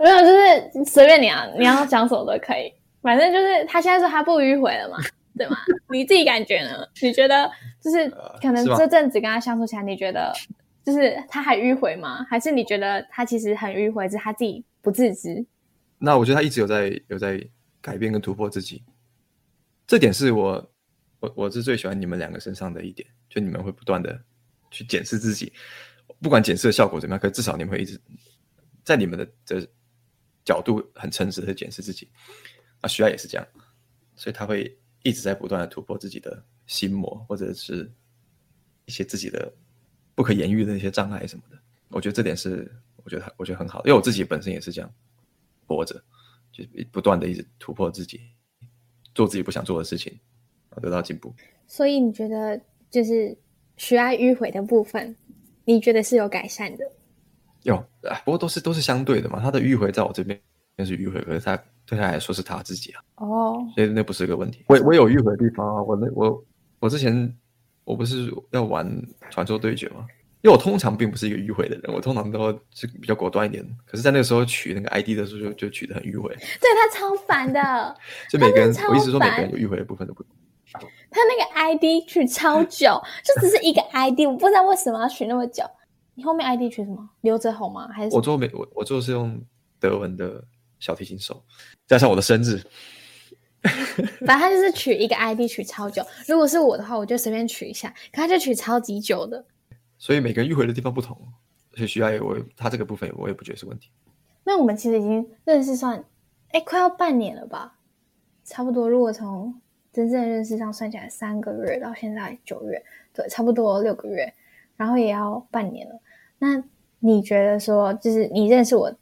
没有，就是随便你啊，你要讲什么都可以。反正就是他现在说他不迂回了嘛，对吗？你自己感觉呢？你觉得就是 可能这阵子跟他相处起来，你觉得就是他还迂回吗？还是你觉得他其实很迂回，只是他自己不自知？那我觉得他一直有在有在改变跟突破自己，这点是我我我是最喜欢你们两个身上的一点，就你们会不断的去检视自己，不管检视的效果怎么样，可至少你们会一直在你们的的角度很诚实的检视自己。啊，徐爱也是这样，所以他会一直在不断的突破自己的心魔，或者是一些自己的不可言喻的那些障碍什么的。我觉得这点是我觉得我觉得很好，因为我自己本身也是这样活着，就是不断的一直突破自己，做自己不想做的事情，得到进步。所以你觉得就是徐爱迂回的部分，你觉得是有改善的？有啊，不过都是都是相对的嘛。他的迂回在我这边那是迂回，可是他。对他来说是他自己啊，哦，所以那不是个问题。我我有迂回的地方啊，我那我我之前我不是要玩传说对决吗？因为我通常并不是一个迂回的人，我通常都是比较果断一点。可是，在那个时候取那个 ID 的时候就，就就取得很迂回。对他超烦的，就每个人，我一直说每个人有迂回的部分都不同。他那个 ID 取超久，就只是一个 ID，我不知道为什么要取那么久。你后面 ID 取什么？刘泽宏吗？还是我做没我我做是用德文的。小提琴手，加上我的生日，反正他就是取一个 ID 取超久。如果是我的话，我就随便取一下，可他就取超级久的。所以每个人迂回的地方不同，所以需要我他这个部分，我也不觉得是问题。那我们其实已经认识算，哎，快要半年了吧？差不多。如果从真正认识上算起来，三个月到现在九月，对，差不多六个月，然后也要半年了。那你觉得说，就是你认识我？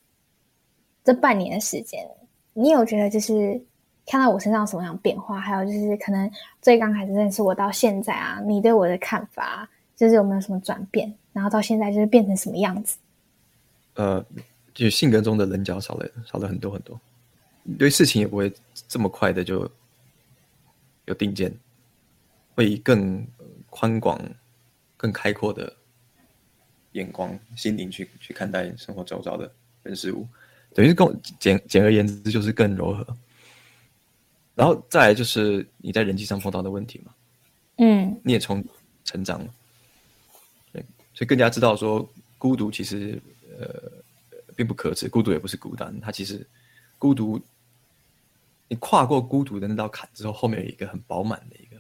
这半年的时间，你有觉得就是看到我身上什么样变化？还有就是可能最刚开始认识我到现在啊，你对我的看法就是有没有什么转变？然后到现在就是变成什么样子？呃，就性格中的棱角少了，少了很多很多。对事情也不会这么快的就有定见，会以更宽广、更开阔的眼光、心灵去去看待生活周遭的人事物。等于是更简简而言之，就是更柔和。然后再来就是你在人际上碰到的问题嘛，嗯，你也从成长了，对，所以更加知道说孤独其实呃并不可耻，孤独也不是孤单，它其实孤独，你跨过孤独的那道坎之后，后面有一个很饱满的一个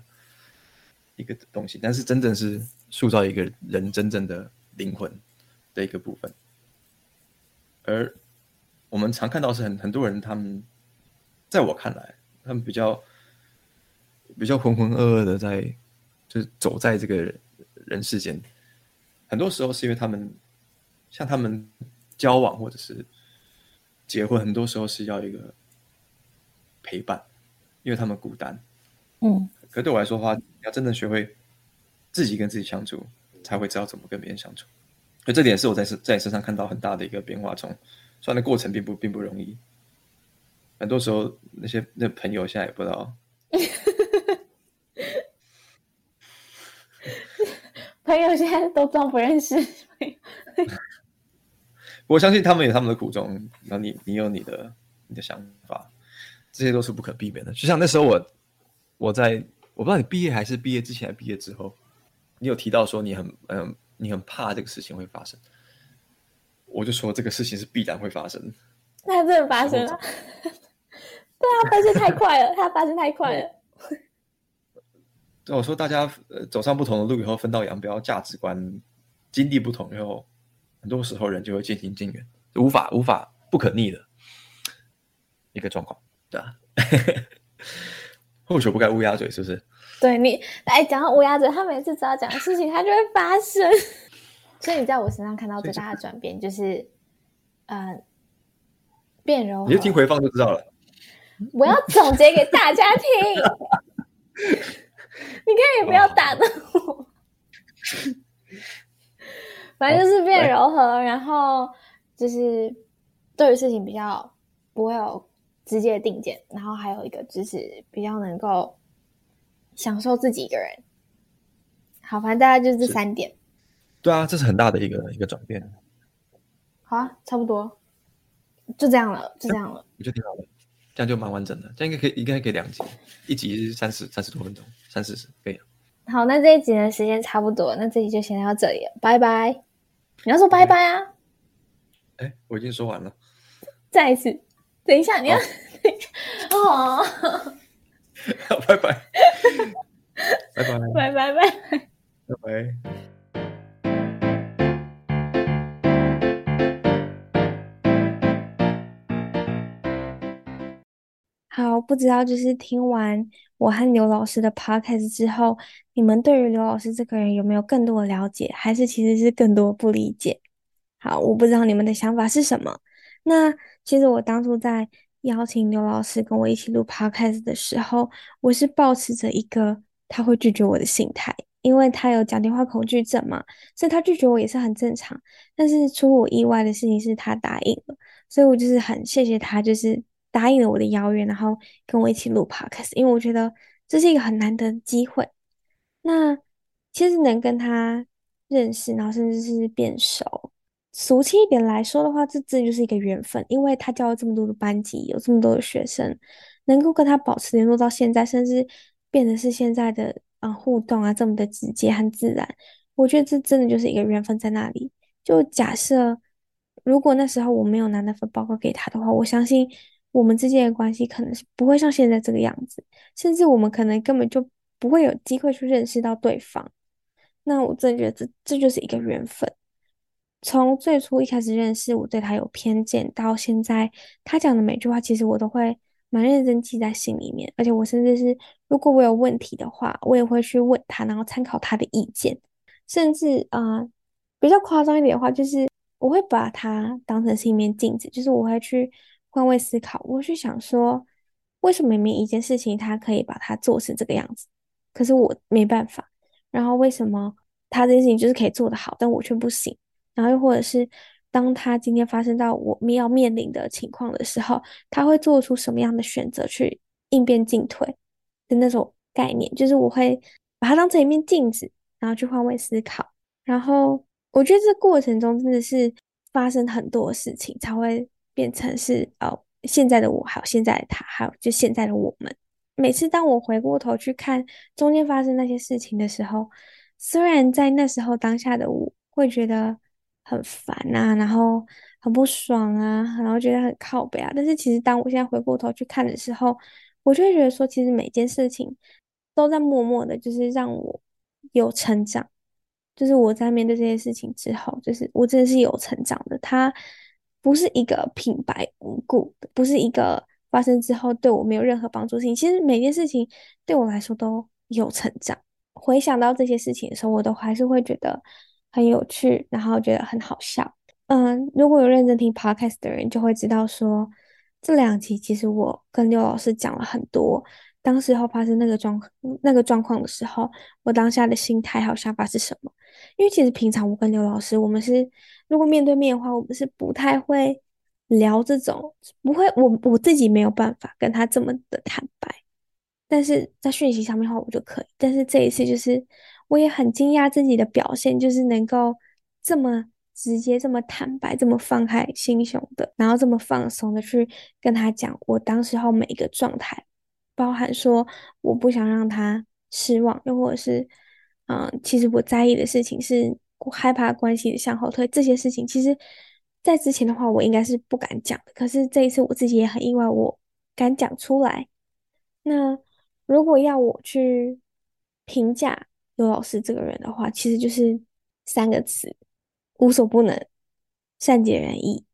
一个东西，但是真正是塑造一个人真正的灵魂的一个部分，而。我们常看到是很很多人，他们在我看来，他们比较比较浑浑噩噩的在，就是走在这个人世间。很多时候是因为他们像他们交往或者是结婚，很多时候是要一个陪伴，因为他们孤单。嗯，可对我来说的话，你要真正学会自己跟自己相处，才会知道怎么跟别人相处。所以这点是我在在你身上看到很大的一个变化，从。虽然的过程并不并不容易，很多时候那些那朋友现在也不知道，朋友现在都装不认识。我相信他们有他们的苦衷，那你你有你的你的想法，这些都是不可避免的。就像那时候我我在我不知道你毕业还是毕业之前还毕业之后，你有提到说你很嗯、呃、你很怕这个事情会发生。我就说这个事情是必然会发生，那它真的发生了。对啊，发生太快了，它发生太快了。对，我说大家呃走上不同的路以后，分道扬镳，价值观、经历不同以后，很多时候人就会渐行渐远，无法无法不可逆的一个状况，对啊。或许不该乌鸦嘴，是不是？对你来讲到乌鸦嘴，他每次只要讲的事情，他就会发生。所以你在我身上看到最大的转变，就是，呃，变柔和。你就听回放就知道了。我要总结给大家听。你可以不要打断我。反正就是变柔和，然后就是对于事情比较不会有直接的定见，然后还有一个就是比较能够享受自己一个人。好，反正大概就是这三点。对啊，这是很大的一个一个转变。好啊，差不多就这样了，就这样了。我觉得挺好的，这样就蛮完整的，这样应该可以，应该可以两集，一集是三十三十多分钟，三四十可以。好，那这一集的时间差不多，那这集就先到这里了，拜拜。你要说拜拜啊？哎，我已经说完了。再一次，等一下，你要哦。好，拜拜。拜拜。拜拜拜。拜拜。好，不知道就是听完我和刘老师的 podcast 之后，你们对于刘老师这个人有没有更多的了解，还是其实是更多不理解？好，我不知道你们的想法是什么。那其实我当初在邀请刘老师跟我一起录 podcast 的时候，我是抱持着一个他会拒绝我的心态，因为他有讲电话恐惧症嘛，所以他拒绝我也是很正常。但是出乎我意外的事情是他答应了，所以我就是很谢谢他，就是。答应了我的邀约，然后跟我一起录 podcast，因为我觉得这是一个很难得的机会。那其实能跟他认识，然后甚至是变熟，俗气一点来说的话，这这就是一个缘分。因为他教了这么多的班级，有这么多的学生，能够跟他保持联络到现在，甚至变得是现在的啊、互动啊这么的直接和自然，我觉得这真的就是一个缘分在那里。就假设如果那时候我没有拿那份报告给他的话，我相信。我们之间的关系可能是不会像现在这个样子，甚至我们可能根本就不会有机会去认识到对方。那我真的觉得这这就是一个缘分。从最初一开始认识，我对他有偏见，到现在他讲的每句话，其实我都会蛮认真记在心里面。而且我甚至是，如果我有问题的话，我也会去问他，然后参考他的意见。甚至啊、比较夸张一点的话，就是我会把他当成是一面镜子，就是我会去。换位思考，我去想说，为什么明明一件事情他可以把它做成这个样子，可是我没办法。然后为什么他这件事情就是可以做得好，但我却不行？然后又或者是当他今天发生到我们要面临的情况的时候，他会做出什么样的选择去应变进退的那种概念？就是我会把它当成一面镜子，然后去换位思考。然后我觉得这过程中真的是发生很多事情才会。变成是哦，现在的我，还有现在的他，还有就现在的我们。每次当我回过头去看中间发生那些事情的时候，虽然在那时候当下的我会觉得很烦啊，然后很不爽啊，然后觉得很靠北啊，但是其实当我现在回过头去看的时候，我就会觉得说，其实每件事情都在默默的，就是让我有成长。就是我在面对这些事情之后，就是我真的是有成长的。它。不是一个平白无故的，不是一个发生之后对我没有任何帮助的事情。其实每件事情对我来说都有成长。回想到这些事情的时候，我都还是会觉得很有趣，然后觉得很好笑。嗯，如果有认真听 podcast 的人就会知道说，这两集其实我跟刘老师讲了很多，当时候发生那个状那个状况的时候，我当下的心态还有想法是什么？因为其实平常我跟刘老师，我们是。如果面对面的话，我们是不太会聊这种，不会，我我自己没有办法跟他这么的坦白，但是在讯息上面的话，我就可以。但是这一次，就是我也很惊讶自己的表现，就是能够这么直接、这么坦白、这么放开心胸的，然后这么放松的去跟他讲我当时候每一个状态，包含说我不想让他失望，又或者是，嗯、其实我在意的事情是。害怕关系向后退，这些事情其实，在之前的话，我应该是不敢讲的。可是这一次，我自己也很意外，我敢讲出来。那如果要我去评价刘老师这个人的话，其实就是三个词：无所不能、善解人意、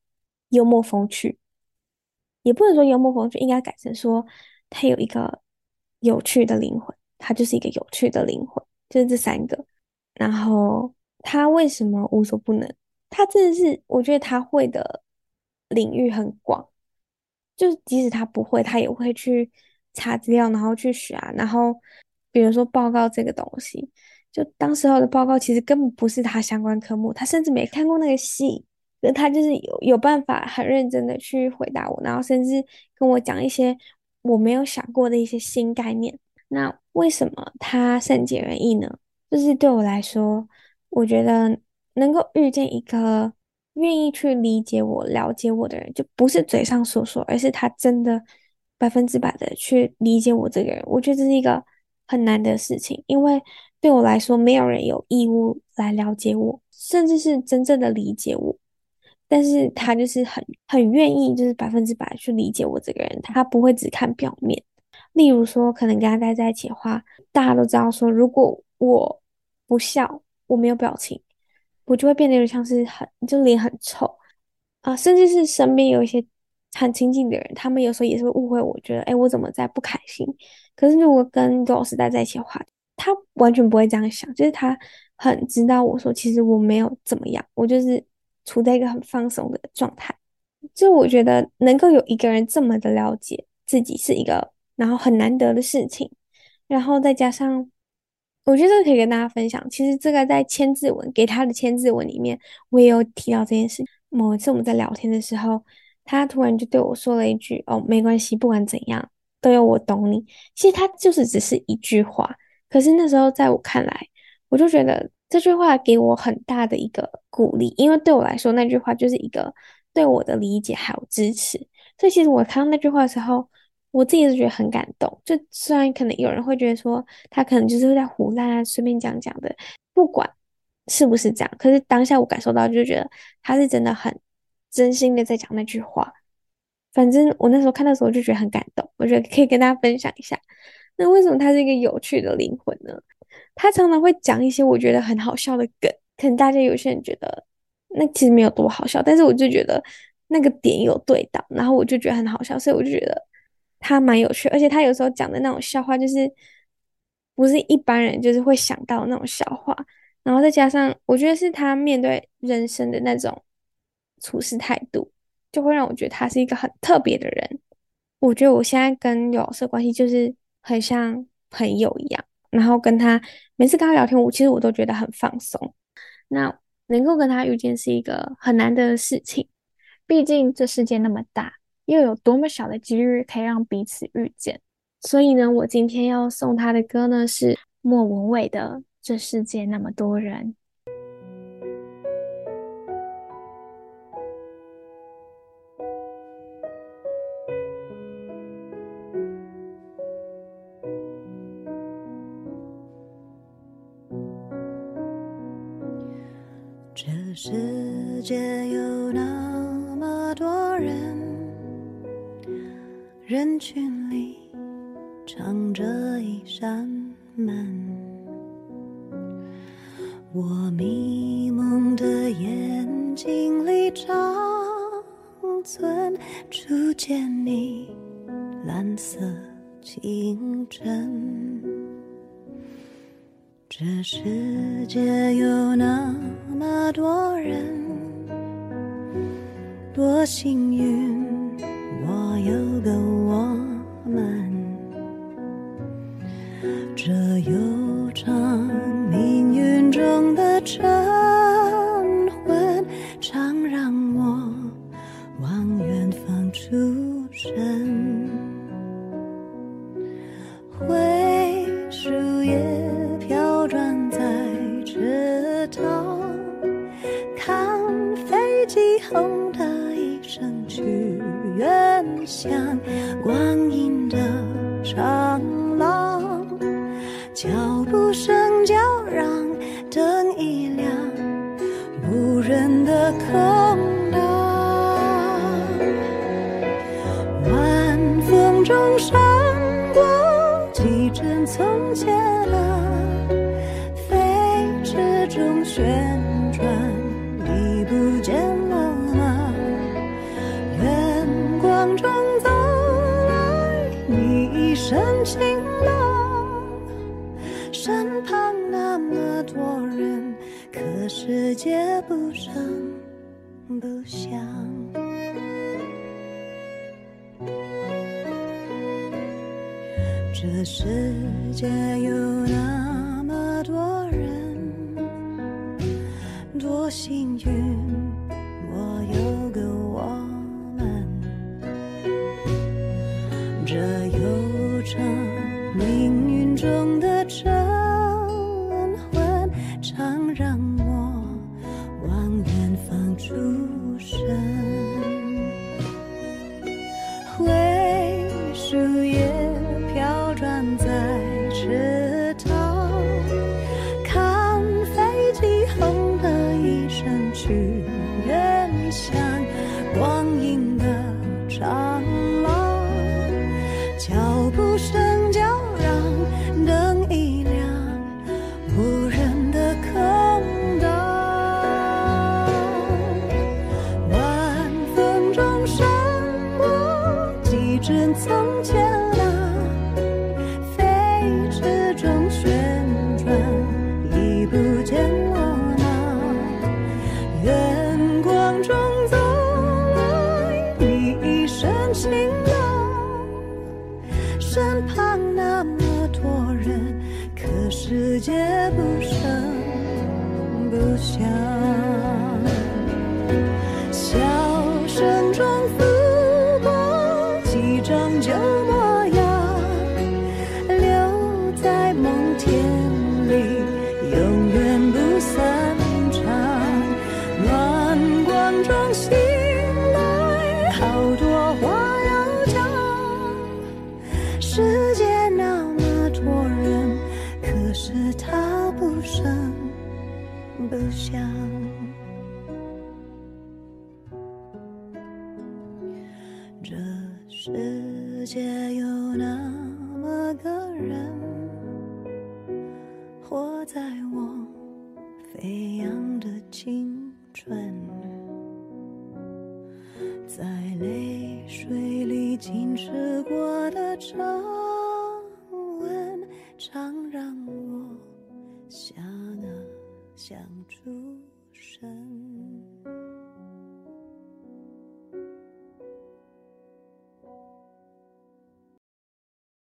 幽默风趣。也不能说幽默风趣，应该改成说他有一个有趣的灵魂，他就是一个有趣的灵魂，就是这三个。然后。他为什么无所不能？他真的是，我觉得他会的领域很广。就是即使他不会，他也会去查资料，然后去学啊。然后比如说报告这个东西，就当时候的报告其实根本不是他相关科目，他甚至没看过那个系，那他就是有有办法很认真的去回答我，然后甚至跟我讲一些我没有想过的一些新概念。那为什么他善解人意呢？就是对我来说，我觉得能够遇见一个愿意去理解我、了解我的人，就不是嘴上说说，而是他真的百分之百的去理解我这个人。我觉得这是一个很难的事情，因为对我来说，没有人有义务来了解我，甚至是真正的理解我。但是他就是很很愿意，就是百分之百去理解我这个人，他不会只看表面。例如说，可能跟他待在一起的话，大家都知道说，如果我不笑，我没有表情，我就会变得有点像是很就脸很臭啊，甚至是身边有一些很亲近的人，他们有时候也是会误会我，觉得哎，我怎么在不开心？可是如果跟周老师待在一起的话，他完全不会这样想，就是他很知道我说，其实我没有怎么样，我就是处在一个很放松的状态。就我觉得能够有一个人这么的了解自己是一个。然后很难得的事情，然后再加上，我觉得可以跟大家分享。其实这个在千字文给他的千字文里面，我也有提到这件事。某一次我们在聊天的时候，他突然就对我说了一句：“哦，没关系，不管怎样，都有我懂你。”其实他就是只是一句话，可是那时候在我看来，我就觉得这句话给我很大的一个鼓励，因为对我来说，那句话就是一个对我的理解还有支持。所以其实我看到那句话的时候，我自己是觉得很感动，就虽然可能有人会觉得说他可能就是在胡乱啊，随便讲讲的，不管是不是这样，可是当下我感受到就觉得他是真的很真心的在讲那句话。反正我那时候看的时候就觉得很感动，我觉得可以跟大家分享一下。那为什么他是一个有趣的灵魂呢？他常常会讲一些我觉得很好笑的梗，可能大家有些人觉得那其实没有多好笑，但是我就觉得那个点有对到，然后我就觉得很好笑，所以我就觉得。他蛮有趣，而且他有时候讲的那种笑话，就是不是一般人就是会想到那种笑话，然后再加上我觉得是他面对人生的那种处事态度，就会让我觉得他是一个很特别的人。我觉得我现在跟刘老师的关系就是很像朋友一样，然后跟他每次跟他聊天，我其实我都觉得很放松。那能够跟他遇见是一个很难得的事情，毕竟这世界那么大。又有多么小的几率可以让彼此遇见？所以呢，我今天要送他的歌呢是莫文蔚的《这世界那么多人》。人往远方出神。界有脚步声